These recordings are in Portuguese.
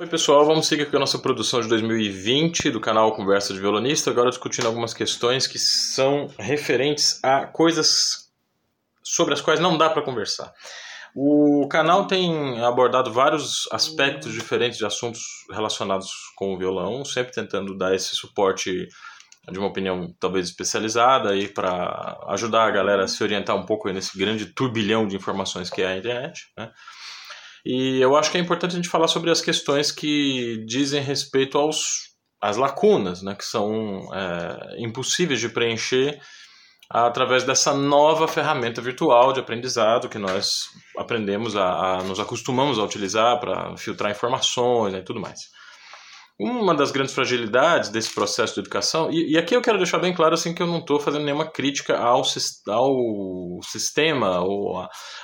Oi pessoal, vamos seguir com a nossa produção de 2020 do canal Conversa de Violonista, agora discutindo algumas questões que são referentes a coisas sobre as quais não dá para conversar. O canal tem abordado vários aspectos diferentes de assuntos relacionados com o violão, sempre tentando dar esse suporte de uma opinião talvez especializada aí para ajudar a galera a se orientar um pouco nesse grande turbilhão de informações que é a internet, né? E eu acho que é importante a gente falar sobre as questões que dizem respeito aos às lacunas, né, que são é, impossíveis de preencher através dessa nova ferramenta virtual de aprendizado que nós aprendemos a, a nos acostumamos a utilizar para filtrar informações né, e tudo mais. Uma das grandes fragilidades desse processo de educação, e, e aqui eu quero deixar bem claro assim que eu não estou fazendo nenhuma crítica ao, ao sistema ou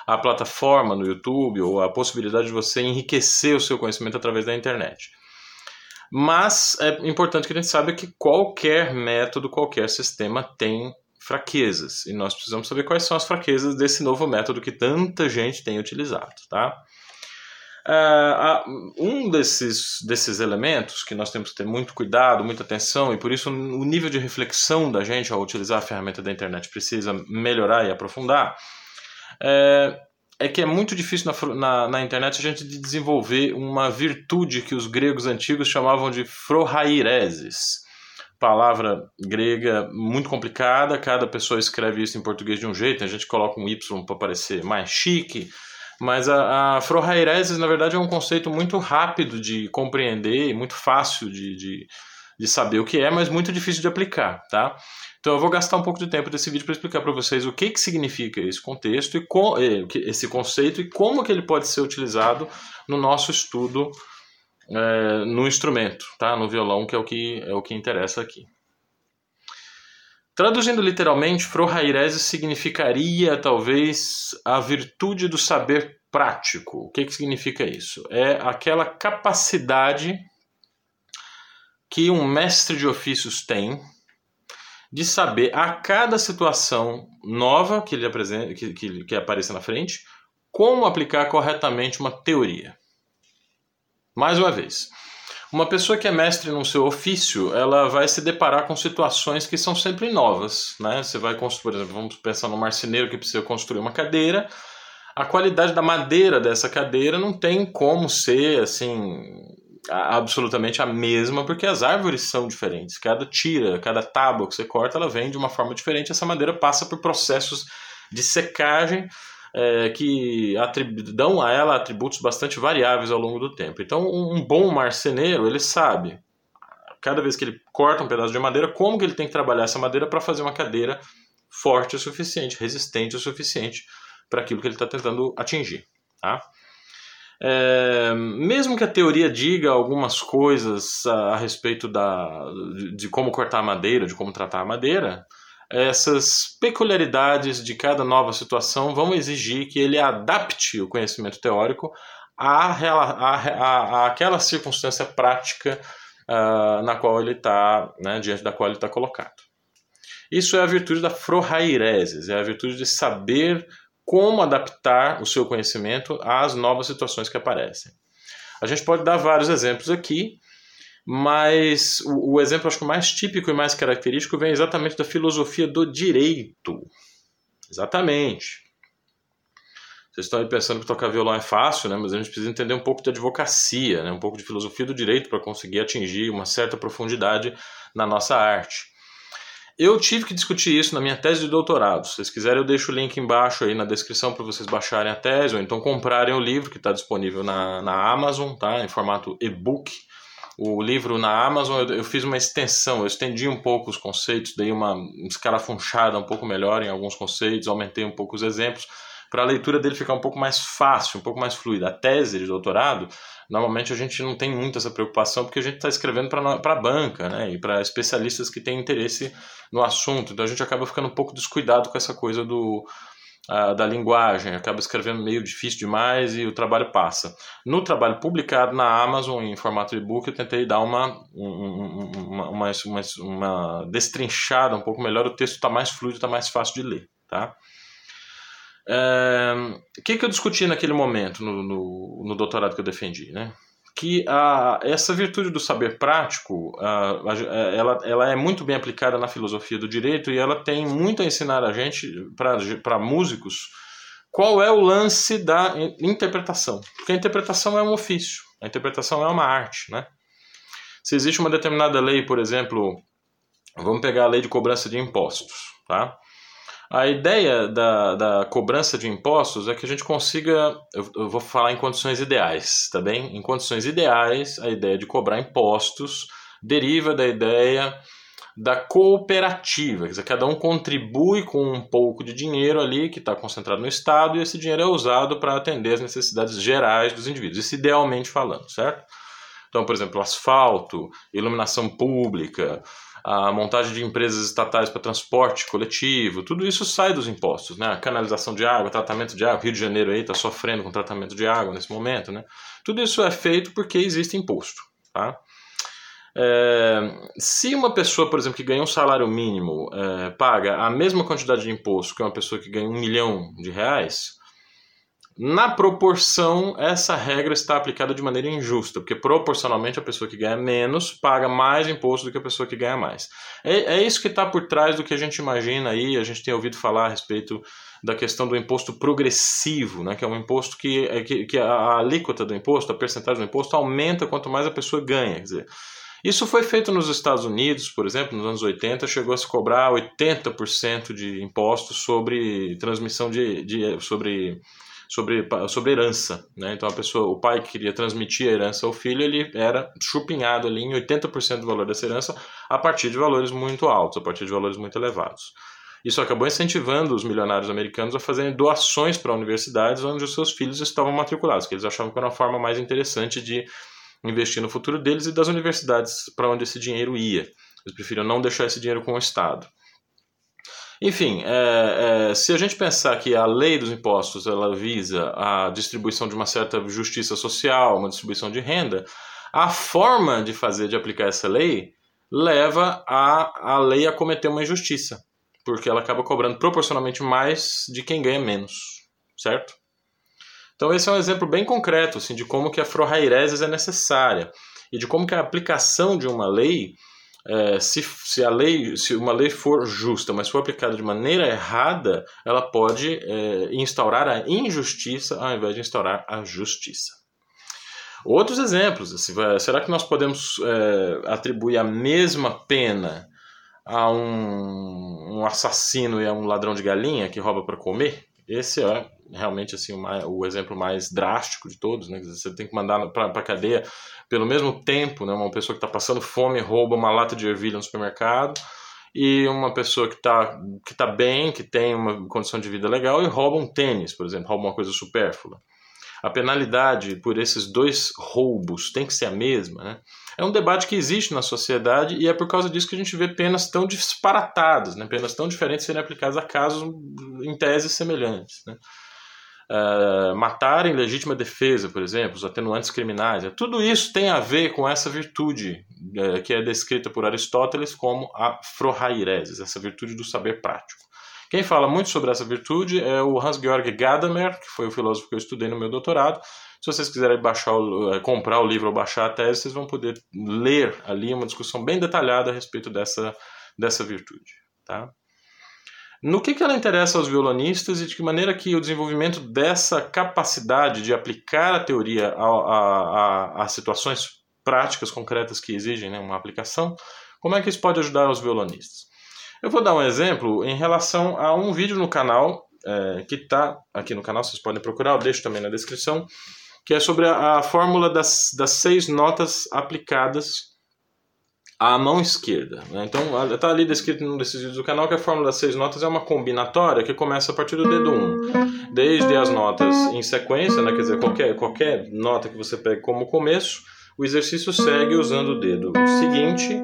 a plataforma no YouTube ou a possibilidade de você enriquecer o seu conhecimento através da internet. Mas é importante que a gente saiba que qualquer método, qualquer sistema tem fraquezas e nós precisamos saber quais são as fraquezas desse novo método que tanta gente tem utilizado, tá? Uh, um desses, desses elementos que nós temos que ter muito cuidado, muita atenção, e por isso o nível de reflexão da gente ao utilizar a ferramenta da internet precisa melhorar e aprofundar, é, é que é muito difícil na, na, na, internet a gente desenvolver uma virtude que os gregos antigos chamavam de frohaireses. Palavra grega muito complicada, cada pessoa escreve isso em português de um jeito, a gente coloca um Y para parecer mais chique, mas a, a Frohaireses, na verdade, é um conceito muito rápido de compreender, muito fácil de, de, de saber o que é, mas muito difícil de aplicar, tá? Então eu vou gastar um pouco de tempo desse vídeo para explicar para vocês o que, que significa esse contexto e com, eh, esse conceito e como que ele pode ser utilizado no nosso estudo é, no instrumento, tá? No violão, que é o que é o que interessa aqui. Traduzindo literalmente, Frohaireses significaria talvez a virtude do saber prático. O que, que significa isso? É aquela capacidade que um mestre de ofícios tem de saber a cada situação nova que ele apresenta, que, que, que apareça na frente, como aplicar corretamente uma teoria. Mais uma vez, uma pessoa que é mestre no seu ofício, ela vai se deparar com situações que são sempre novas, né? Você vai construir, por exemplo, vamos pensar no marceneiro que precisa construir uma cadeira. A qualidade da madeira dessa cadeira não tem como ser assim absolutamente a mesma, porque as árvores são diferentes. Cada tira, cada tábua que você corta, ela vem de uma forma diferente. Essa madeira passa por processos de secagem é, que dão a ela atributos bastante variáveis ao longo do tempo. Então, um bom marceneiro, ele sabe, cada vez que ele corta um pedaço de madeira, como que ele tem que trabalhar essa madeira para fazer uma cadeira forte o suficiente, resistente o suficiente para aquilo que ele está tentando atingir. Tá? É, mesmo que a teoria diga algumas coisas a, a respeito da, de, de, como cortar a madeira, de como tratar a madeira, essas peculiaridades de cada nova situação vão exigir que ele adapte o conhecimento teórico à, à, à, àquela circunstância prática uh, na qual ele está, né, diante da qual ele está colocado. Isso é a virtude da frohaireses, é a virtude de saber como adaptar o seu conhecimento às novas situações que aparecem. A gente pode dar vários exemplos aqui, mas o, o exemplo acho que mais típico e mais característico vem exatamente da filosofia do direito. Exatamente. Vocês estão aí pensando que tocar violão é fácil, né? mas a gente precisa entender um pouco de advocacia, né? um pouco de filosofia do direito para conseguir atingir uma certa profundidade na nossa arte. Eu tive que discutir isso na minha tese de doutorado. Se vocês quiserem, eu deixo o link embaixo aí na descrição para vocês baixarem a tese ou então comprarem o livro que está disponível na, na Amazon, tá? em formato e-book o livro na Amazon, eu, eu, fiz uma extensão, eu estendi um pouco os conceitos, dei uma escarafunchada um pouco melhor em alguns conceitos, aumentei um pouco os exemplos, para a leitura dele ficar um pouco mais fácil, um pouco mais fluida. A tese de doutorado, normalmente a gente não tem muito essa preocupação, porque a gente está escrevendo para a banca, né, e para especialistas que têm interesse no assunto, então a gente acaba ficando um pouco descuidado com essa coisa do da linguagem, acaba escrevendo meio difícil demais e o trabalho passa. No trabalho publicado na Amazon em formato e-book, eu tentei dar uma, uma, uma, uma, uma destrinchada um pouco melhor, o texto está mais fluido, está mais fácil de ler. Tá? É, o que, que eu discuti naquele momento, no, no, no doutorado que eu defendi? Né? Que a, essa virtude do saber prático a, a, ela, ela é muito bem aplicada na filosofia do direito e ela tem muito a ensinar a gente, para músicos, qual é o lance da interpretação. Porque a interpretação é um ofício, a interpretação é uma arte. Né? Se existe uma determinada lei, por exemplo, vamos pegar a lei de cobrança de impostos. Tá? A ideia da, da cobrança de impostos é que a gente consiga, eu, eu, vou falar em condições ideais, tá bem? Em condições ideais, a ideia de cobrar impostos deriva da ideia da cooperativa, quer dizer, cada um contribui com um pouco de dinheiro ali que está concentrado no Estado e esse dinheiro é usado para atender as necessidades gerais dos indivíduos, isso idealmente falando, certo? Então, por exemplo, asfalto, iluminação pública, a montagem de empresas estatais para transporte coletivo, tudo isso sai dos impostos, né? A canalização de água, tratamento de água, Rio de Janeiro aí está sofrendo com tratamento de água nesse momento, né? Tudo isso é feito porque existe imposto, tá? É, se uma pessoa, por exemplo, que ganha um salário mínimo é, paga a mesma quantidade de imposto que uma pessoa que ganha um milhão de reais, na proporção, essa regra está aplicada de maneira injusta, porque proporcionalmente a pessoa que ganha menos paga mais imposto do que a pessoa que ganha mais. É, é isso que está por trás do que a gente imagina aí, a gente tem ouvido falar a respeito da questão do imposto progressivo, né, que é um imposto que, é, que, que a alíquota do imposto, a percentagem do imposto aumenta quanto mais a pessoa ganha. Quer dizer, isso foi feito nos Estados Unidos, por exemplo, nos anos 80, chegou a se cobrar 80% de impostos sobre transmissão de, de sobre sobre, sobre herança. Né? Então a pessoa, o pai que queria transmitir a herança ao filho, ele era chupinhado ali em 80% do valor dessa herança a partir de valores muito altos, a partir de valores muito elevados. Isso acabou incentivando os milionários americanos a fazerem doações para universidades onde os seus filhos estavam matriculados, que eles achavam que era uma forma mais interessante de investir no futuro deles e das universidades para onde esse dinheiro ia. Eles preferiam não deixar esse dinheiro com o Estado. Enfim, é, é, se a gente pensar que a lei dos impostos ela visa a distribuição de uma certa justiça social, uma distribuição de renda, a forma de fazer, de aplicar essa lei, leva a, a lei a cometer uma injustiça, porque ela acaba cobrando proporcionalmente mais de quem ganha menos, certo? Então esse é um exemplo bem concreto assim, de como que a frohaireses é necessária e de como que a aplicação de uma lei é, se, se a lei, se uma lei for justa, mas for aplicada de maneira errada, ela pode é, instaurar a injustiça ao invés de instaurar a justiça. Outros exemplos, assim, será que nós podemos é, atribuir a mesma pena a um, um, assassino e a um ladrão de galinha que rouba para comer? Esse é realmente assim o, o exemplo mais drástico de todos, né? Você tem que mandar para a cadeia pelo mesmo tempo, né? Uma pessoa que está passando fome rouba uma lata de ervilha no supermercado e uma pessoa que está que tá bem, que tem uma condição de vida legal e rouba um tênis, por exemplo, rouba uma coisa supérflua. A penalidade por esses dois roubos tem que ser a mesma, né? É um debate que existe na sociedade e é por causa disso que a gente vê penas tão disparatadas, né? penas tão diferentes serem aplicadas a casos em tese semelhantes. Né? Uh, matar em legítima defesa, por exemplo, os atenuantes criminais, é, tudo isso tem a ver com essa virtude uh, que é descrita por Aristóteles como a frohaireses, essa virtude do saber prático. Quem fala muito sobre essa virtude é o Hans-Georg Gadamer, que foi o filósofo que eu estudei no meu doutorado, se vocês quiserem baixar eh, comprar o livro ou baixar a tese, vocês vão poder ler ali uma discussão bem detalhada a respeito dessa, dessa virtude. Tá? No que, que ela interessa aos violonistas e de que maneira que o desenvolvimento dessa capacidade de aplicar a teoria a, a, a, a situações práticas concretas que exigem né, uma aplicação, como é que isso pode ajudar os violonistas? Eu vou dar um exemplo em relação a um vídeo no canal, é, que está aqui no canal, vocês podem procurar, eu deixo também na descrição, que é sobre a, a fórmula das, das seis notas aplicadas à mão esquerda. Né? Então, está ali descrito num desses vídeos do canal que a fórmula das seis notas é uma combinatória que começa a partir do dedo 1. Desde as notas em sequência, né? quer dizer, qualquer, qualquer nota que você pegue como começo, o exercício segue usando o dedo seguinte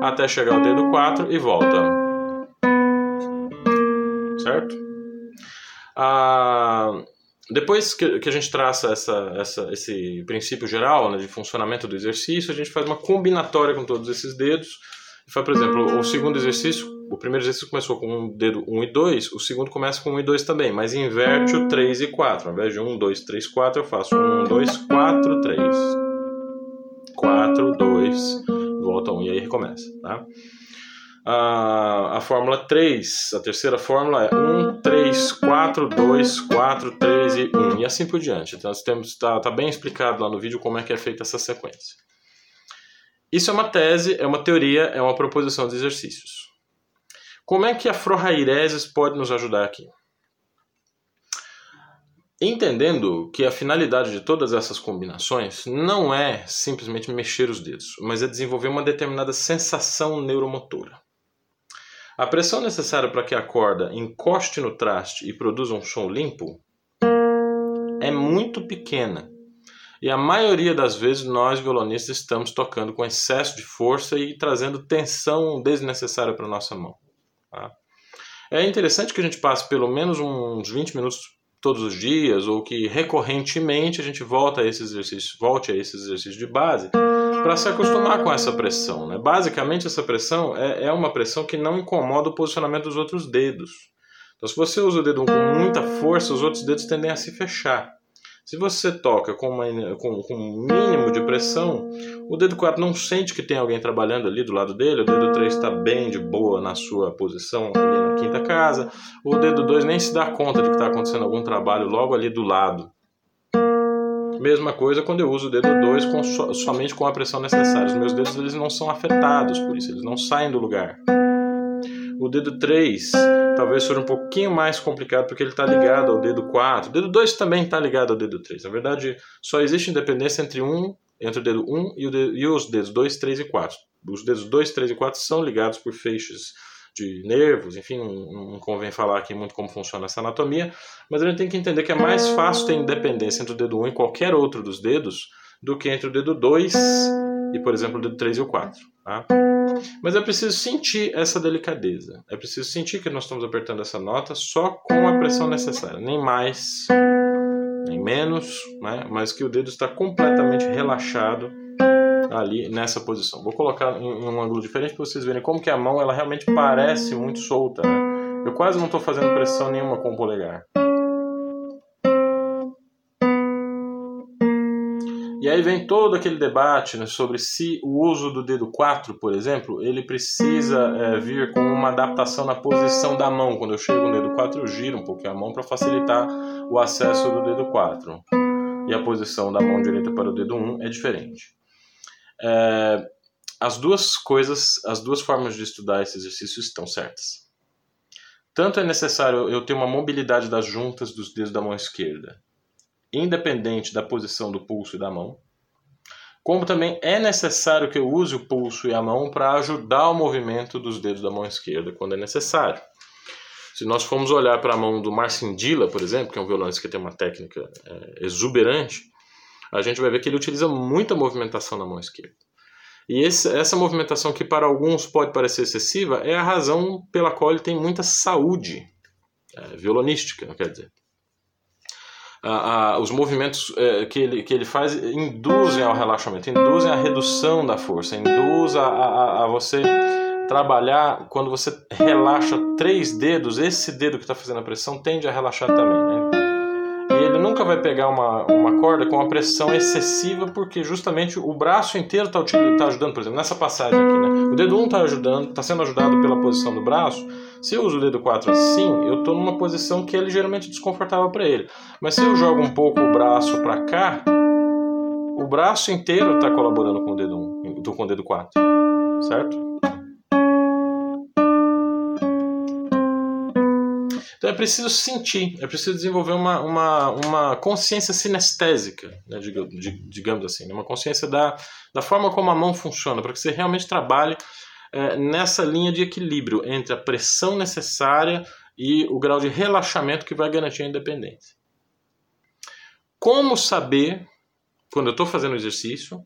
até chegar ao dedo 4 e volta. Certo? Ah, depois que, que a gente traça essa, essa, esse princípio geral né, de funcionamento do exercício, a gente faz uma combinatória com todos esses dedos. E faz, por exemplo, o segundo exercício, o primeiro exercício começou com um dedo 1 e 2, o segundo começa com 1 e 2 também, mas inverte o 3 e 4. Ao invés de 1, 2, 3, 4, eu faço 1, 2, 4, 3. 4, 2, volta 1 e aí recomeça. Tá? A, a fórmula 3, a terceira fórmula é 1, 3, 4, 2, 4, 3 e 1, e assim por diante. Então, está tá bem explicado lá no vídeo como é que é feita essa sequência. Isso é uma tese, é uma teoria, é uma proposição de exercícios. Como é que a Frohaireses pode nos ajudar aqui? Entendendo que a finalidade de todas essas combinações não é simplesmente mexer os dedos, mas é desenvolver uma determinada sensação neuromotora. A pressão necessária para que a corda encoste no traste e produza um som limpo é muito pequena. E a maioria das vezes nós violonistas estamos tocando com excesso de força e trazendo tensão desnecessária para nossa mão. Tá? É interessante que a gente passe pelo menos uns 20 minutos todos os dias ou que recorrentemente a gente volta a esses exercícios, volte a esses exercícios de base para se acostumar com essa pressão. Né? Basicamente, essa pressão é, é uma pressão que não incomoda o posicionamento dos outros dedos. Então, se você usa o dedo com muita força, os outros dedos tendem a se fechar. Se você toca com, uma, com, com um mínimo de pressão, o dedo 4 não sente que tem alguém trabalhando ali do lado dele, o dedo 3 está bem de boa na sua posição ali na quinta casa, o dedo 2 nem se dá conta de que está acontecendo algum trabalho logo ali do lado. Mesma coisa quando eu uso o dedo 2 com, somente com a pressão necessária. Os meus dedos eles não são afetados por isso, eles não saem do lugar. O dedo 3 talvez seja um pouquinho mais complicado porque ele está ligado ao dedo 4. O dedo 2 também está ligado ao dedo 3. Na verdade, só existe independência entre, um, entre o dedo 1 e, o dedo, e os dedos 2, 3 e 4. Os dedos 2, 3 e 4 são ligados por feixes de nervos, enfim, não, não, convém falar aqui muito como funciona essa anatomia, mas a gente tem que entender que é mais fácil ter independência entre o dedo 1 e qualquer outro dos dedos do que entre o dedo 2 e, por exemplo, o dedo 3 e o 4. Tá? Mas é preciso sentir essa delicadeza. É preciso sentir que nós estamos apertando essa nota só com a pressão necessária, nem mais, nem menos, né? mas que o dedo está completamente relaxado ali nessa posição. Vou colocar em um ângulo diferente para vocês verem como que a mão ela realmente parece muito solta. Né? Eu quase não estou fazendo pressão nenhuma com o polegar. E aí vem todo aquele debate né, sobre se o uso do dedo 4, por exemplo, ele precisa é, vir com uma adaptação na posição da mão. Quando eu chego no dedo 4, eu giro um pouquinho a mão para facilitar o acesso do dedo 4. E a posição da mão direita para o dedo 1 é diferente. É, as duas coisas, as duas formas de estudar esse exercício estão certas. Tanto é necessário eu ter uma mobilidade das juntas dos dedos da mão esquerda, independente da posição do pulso e da mão, como também é necessário que eu use o pulso e a mão para ajudar o movimento dos dedos da mão esquerda quando é necessário. Se nós formos olhar para a mão do Marcin Dilla, por exemplo, que é um violonista que tem uma técnica é, exuberante, a gente vai ver que ele utiliza muita movimentação na mão esquerda. E esse, essa movimentação, que para alguns pode parecer excessiva, é a razão pela qual ele tem muita saúde é, violonística, quer dizer os movimentos é, que, ele, que ele faz induzem ao relaxamento, induzem à redução da força, induzem a, a, a você trabalhar quando você relaxa três dedos, esse dedo que está fazendo a pressão tende a relaxar também. Né? Nunca vai pegar uma, uma corda com uma pressão excessiva, porque justamente o braço inteiro está tá ajudando, por exemplo, nessa passagem aqui. Né? O dedo 1 um está ajudando, está sendo ajudado pela posição do braço, se eu uso o dedo 4 assim, eu estou numa posição que é ligeiramente desconfortável para ele. Mas se eu jogo um pouco o braço para cá, o braço inteiro está colaborando com o dedo 1, com o dedo 4, certo? Então é preciso sentir, é preciso desenvolver uma, uma, uma consciência sinestésica, né, digamos assim, né, uma consciência da, da forma como a mão funciona, para que você realmente trabalhe é, nessa linha de equilíbrio entre a pressão necessária e o grau de relaxamento que vai garantir a independência. Como saber, quando eu estou fazendo o exercício,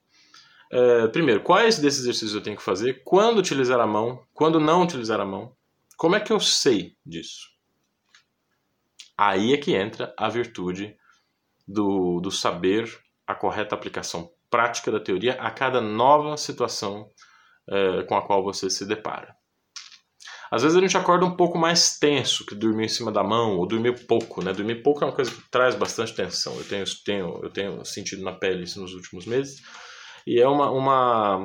é, primeiro, quais desses exercícios eu tenho que fazer, quando utilizar a mão, quando não utilizar a mão, como é que eu sei disso? Aí é que entra a virtude do, do saber a correta aplicação prática da teoria a cada nova situação é, com a qual você se depara. Às vezes a gente acorda um pouco mais tenso que dormir em cima da mão, ou dormir pouco, né? Dormir pouco é uma coisa que traz bastante tensão. Eu tenho, tenho, eu tenho sentido na pele isso nos últimos meses. E é uma, uma,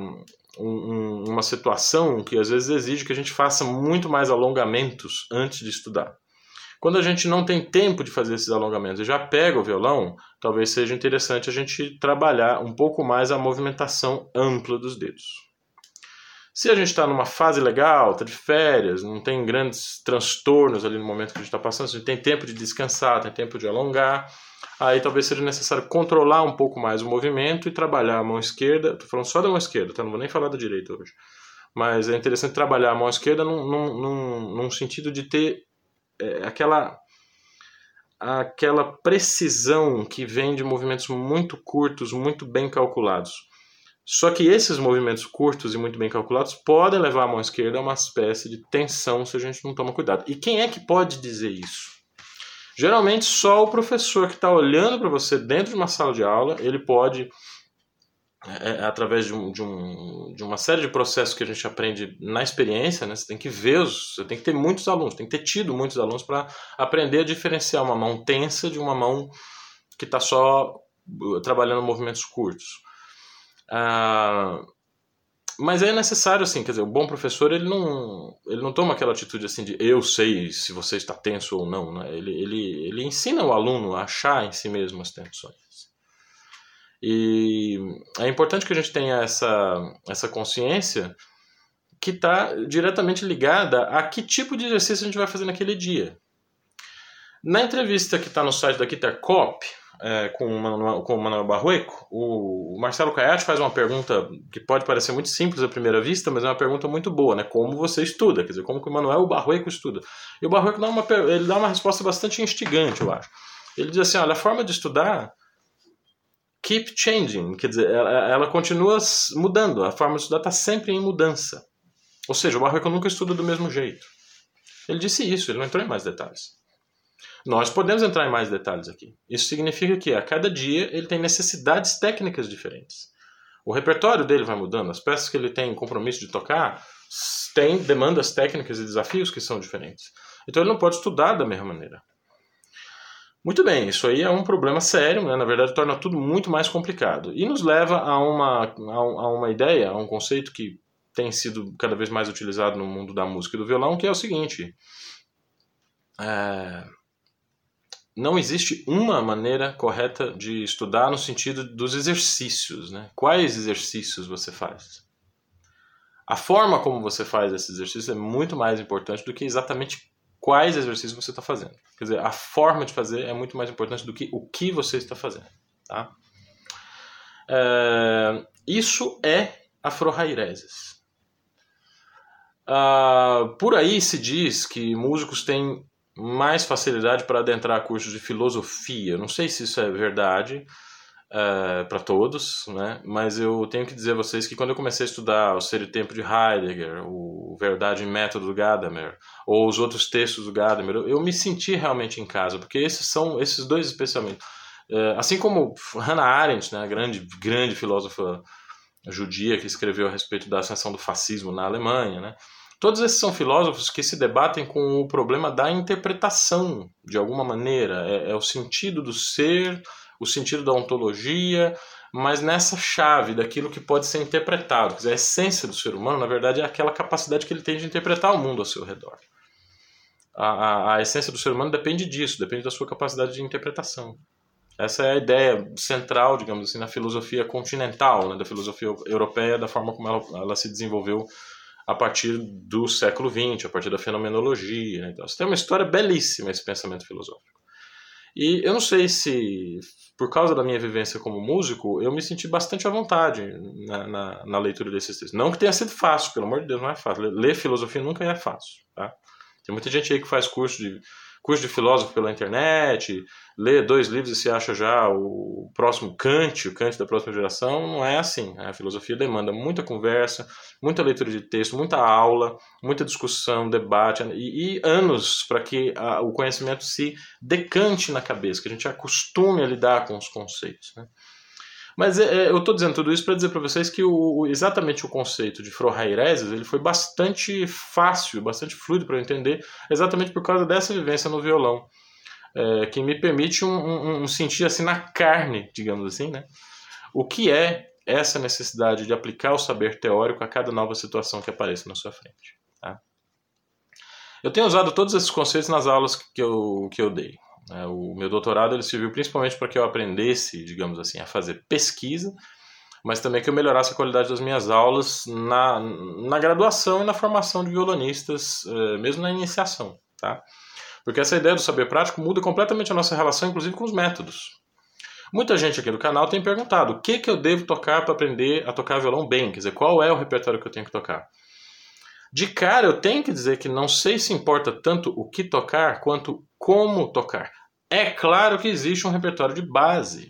um, uma situação que às vezes exige que a gente faça muito mais alongamentos antes de estudar. Quando a gente não tem tempo de fazer esses alongamentos e já pega o violão, talvez seja interessante a gente trabalhar um pouco mais a movimentação ampla dos dedos. Se a gente está numa fase legal, está de férias, não tem grandes transtornos ali no momento que a gente está passando, se a gente tem tempo de descansar, tem tempo de alongar, aí talvez seja necessário controlar um pouco mais o movimento e trabalhar a mão esquerda. Estou falando só da mão esquerda, tá? não vou nem falar da direita hoje. Mas é interessante trabalhar a mão esquerda num, num, num, num sentido de ter é, aquela aquela precisão que vem de movimentos muito curtos, muito bem calculados. Só que esses movimentos curtos e muito bem calculados podem levar a mão esquerda a uma espécie de tensão se a gente não toma cuidado. E quem é que pode dizer isso? Geralmente só o professor que está olhando para você dentro de uma sala de aula, ele pode é, é, através de, um, de, um, de, uma série de processos que a gente aprende na experiência, né? Você tem que ver, os, você tem que ter muitos alunos, tem que ter tido muitos alunos para aprender a diferenciar uma mão tensa de uma mão que está só uh, trabalhando movimentos curtos. Ah, mas é necessário, assim, quer dizer, o bom professor, ele não, ele não toma aquela atitude, assim, de eu sei se você está tenso ou não, né? Ele, ele, ele ensina o aluno a achar em si mesmo as tensões. E é importante que a gente tenha essa, essa consciência que está diretamente ligada a que tipo de exercício a gente vai fazer naquele dia. Na entrevista que está no site da Guitarcop, é, com, o Manuel, com o Manuel Barrueco, o Marcelo Caiate faz uma pergunta que pode parecer muito simples à primeira vista, mas é uma pergunta muito boa, né? Como você estuda? Quer dizer, como que o Manuel Barrueco estuda? E o Barrueco dá uma, ele dá uma resposta bastante instigante, eu acho. Ele diz assim, olha, a forma de estudar keep changing, quer dizer, ela, ela continua mudando, a forma de estudar está sempre em mudança. Ou seja, o Barroco nunca estuda do mesmo jeito. Ele disse isso, ele não entrou em mais detalhes. Nós podemos entrar em mais detalhes aqui. Isso significa que a cada dia ele tem necessidades técnicas diferentes. O repertório dele vai mudando, as peças que ele tem compromisso de tocar têm demandas técnicas e desafios que são diferentes. Então ele não pode estudar da mesma maneira. Muito bem, isso aí é um problema sério, né? na verdade torna tudo muito mais complicado. E nos leva a uma, a uma ideia, a um conceito que tem sido cada vez mais utilizado no mundo da música e do violão, que é o seguinte: é, não existe uma maneira correta de estudar no sentido dos exercícios. Né? Quais exercícios você faz? A forma como você faz esses exercícios é muito mais importante do que exatamente quais exercícios você está fazendo. Quer dizer, a forma de fazer é muito mais importante do que o que você está fazendo. Tá? É, isso é afro-raireses. Ah, por aí se diz que músicos têm mais facilidade para adentrar cursos de filosofia. Não sei se isso é verdade, é, para todos, né? mas eu tenho que dizer a vocês que quando eu comecei a estudar o Ser e Tempo de Heidegger, o Verdade e Método do Gadamer, ou os outros textos do Gadamer, eu, me senti realmente em casa, porque esses são, esses dois especialmente, uh, assim como Hannah Arendt, né, a grande, grande filósofa judia que escreveu a respeito da ascensão do fascismo na Alemanha, né? Todos esses são filósofos que se debatem com o problema da interpretação, de alguma maneira. É, é o sentido do ser, o sentido da ontologia, mas nessa chave daquilo que pode ser interpretado. Quer dizer, a essência do ser humano, na verdade, é aquela capacidade que ele tem de interpretar o mundo ao seu redor. A, a, a essência do ser humano depende disso, depende da sua capacidade de interpretação. Essa é a ideia central, digamos assim, na filosofia continental, né, da filosofia europeia, da forma como ela, ela se desenvolveu a partir do século XX, a partir da fenomenologia. Né? Então, você tem uma história belíssima esse pensamento filosófico. E eu não sei se, por causa da minha vivência como músico, eu me senti bastante à vontade na, na, na leitura desses textos. Não que tenha sido fácil, pelo amor de Deus, não é fácil. Ler filosofia nunca é fácil. Tá? Tem muita gente aí que faz curso de curso de filósofo pela internet, lê dois livros e se acha já o próximo Kant, o Kant da próxima geração. Não é assim. A filosofia demanda muita conversa, muita leitura de texto, muita aula, muita discussão, debate e, e anos para que a, o conhecimento se decante na cabeça, que a gente acostume a lidar com os conceitos. Né? Mas é, é eu estou dizendo tudo isso para dizer para vocês que o, exatamente o conceito de Frohaireses ele foi bastante fácil, bastante fluido para eu entender, exatamente por causa dessa vivência no violão, é, que me permite um, um, um, sentir assim na carne, digamos assim, né? o que é essa necessidade de aplicar o saber teórico a cada nova situação que apareça na sua frente. Tá? Eu tenho usado todos esses conceitos nas aulas que eu, que eu dei. Né? O meu doutorado ele serviu principalmente para que eu aprendesse, digamos assim, a fazer pesquisa, mas também que eu melhorasse a qualidade das minhas aulas na, na graduação e na formação de violonistas, eh, mesmo na iniciação. Tá? Porque essa ideia do saber prático muda completamente a nossa relação, inclusive com os métodos. Muita gente aqui do canal tem perguntado o que, que eu devo tocar para aprender a tocar violão bem, quer dizer, qual é o repertório que eu tenho que tocar. De cara, eu tenho que dizer que não sei se importa tanto o que tocar quanto como tocar. É claro que existe um repertório de base,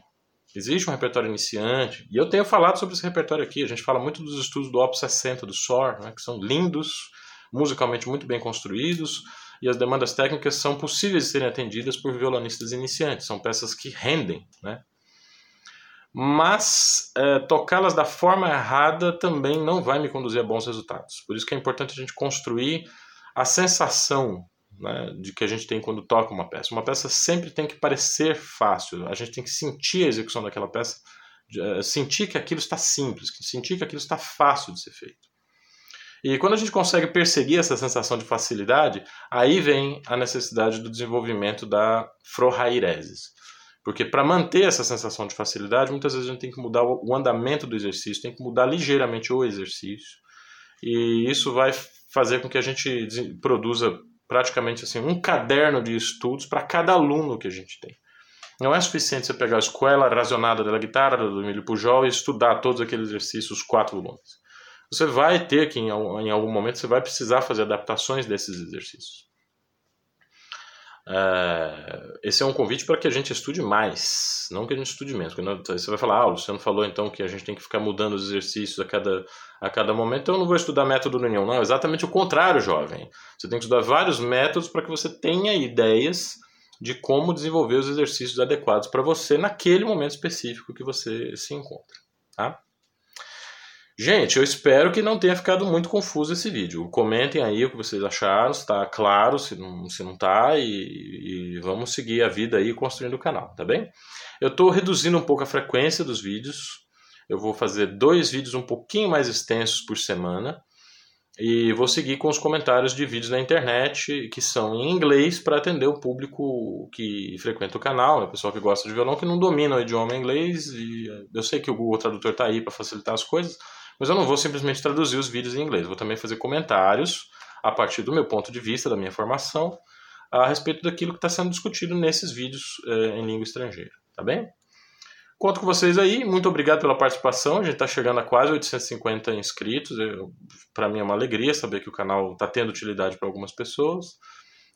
existe um repertório iniciante, e eu tenho falado sobre esse repertório aqui. A gente fala muito dos estudos do Op 60 do SOR, né, que são lindos, musicalmente muito bem construídos, e as demandas técnicas são possíveis de serem atendidas por violonistas iniciantes. São peças que rendem, né? Mas é, tocá-las da forma errada também não vai me conduzir a bons resultados. Por isso que é importante a gente construir a sensação né, de que a gente tem quando toca uma peça. Uma peça sempre tem que parecer fácil, a gente tem que sentir a execução daquela peça, é, sentir que aquilo está simples, sentir que aquilo está fácil de ser feito. E quando a gente consegue perseguir essa sensação de facilidade, aí vem a necessidade do desenvolvimento da frohaireses. Porque para manter essa sensação de facilidade, muitas vezes a gente tem que mudar o andamento do exercício, tem que mudar ligeiramente o exercício. E isso vai fazer com que a gente produza praticamente assim um caderno de estudos para cada aluno que a gente tem. Não é suficiente você pegar a escola racionada da guitarra do Emílio Pujol e estudar todos aqueles exercícios, os quatro volumes. Você vai ter que, em algum momento, você vai precisar fazer adaptações desses exercícios. Uh, esse é um convite para que a gente estude mais, não que a gente estude menos. Você vai falar, ah, o Luciano falou então que a gente tem que ficar mudando os exercícios a cada, a cada momento, então eu não vou estudar método nenhum. Não, exatamente o contrário, jovem. Você tem que estudar vários métodos para que você tenha ideias de como desenvolver os exercícios adequados para você naquele momento específico que você se encontra. Tá? Gente, eu espero que não tenha ficado muito confuso esse vídeo. Comentem aí o que vocês acharam, se está claro, se não, se não tá, e, e, vamos seguir a vida aí construindo o canal, tá bem? Eu estou reduzindo um pouco a frequência dos vídeos. Eu vou fazer dois vídeos um pouquinho mais extensos por semana. E vou seguir com os comentários de vídeos na internet que são em inglês para atender o público que frequenta o canal, né? o pessoal que gosta de violão que não domina o idioma inglês. E eu sei que o Google Tradutor está aí para facilitar as coisas, mas eu não vou simplesmente traduzir os vídeos em inglês, vou também fazer comentários a partir do meu ponto de vista, da minha formação, a respeito daquilo que está sendo discutido nesses vídeos é, em língua estrangeira, tá bem? Conto com vocês aí, muito obrigado pela participação, a gente está chegando a quase 850 inscritos, para mim é uma alegria saber que o canal está tendo utilidade para algumas pessoas,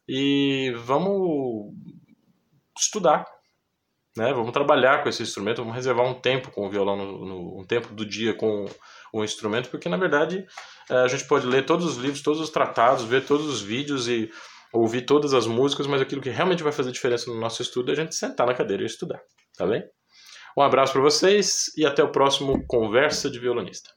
e vamos estudar, né? Vamos trabalhar com esse instrumento, vamos reservar um tempo com o violão, no, no, um tempo do dia com o instrumento, porque na verdade é, a gente pode ler todos os livros, todos os tratados, ver todos os vídeos e ouvir todas as músicas, mas aquilo que realmente vai fazer diferença no nosso estudo é a gente sentar na cadeira e estudar, tá bem? Um abraço para vocês e até o próximo Conversa de Violonista.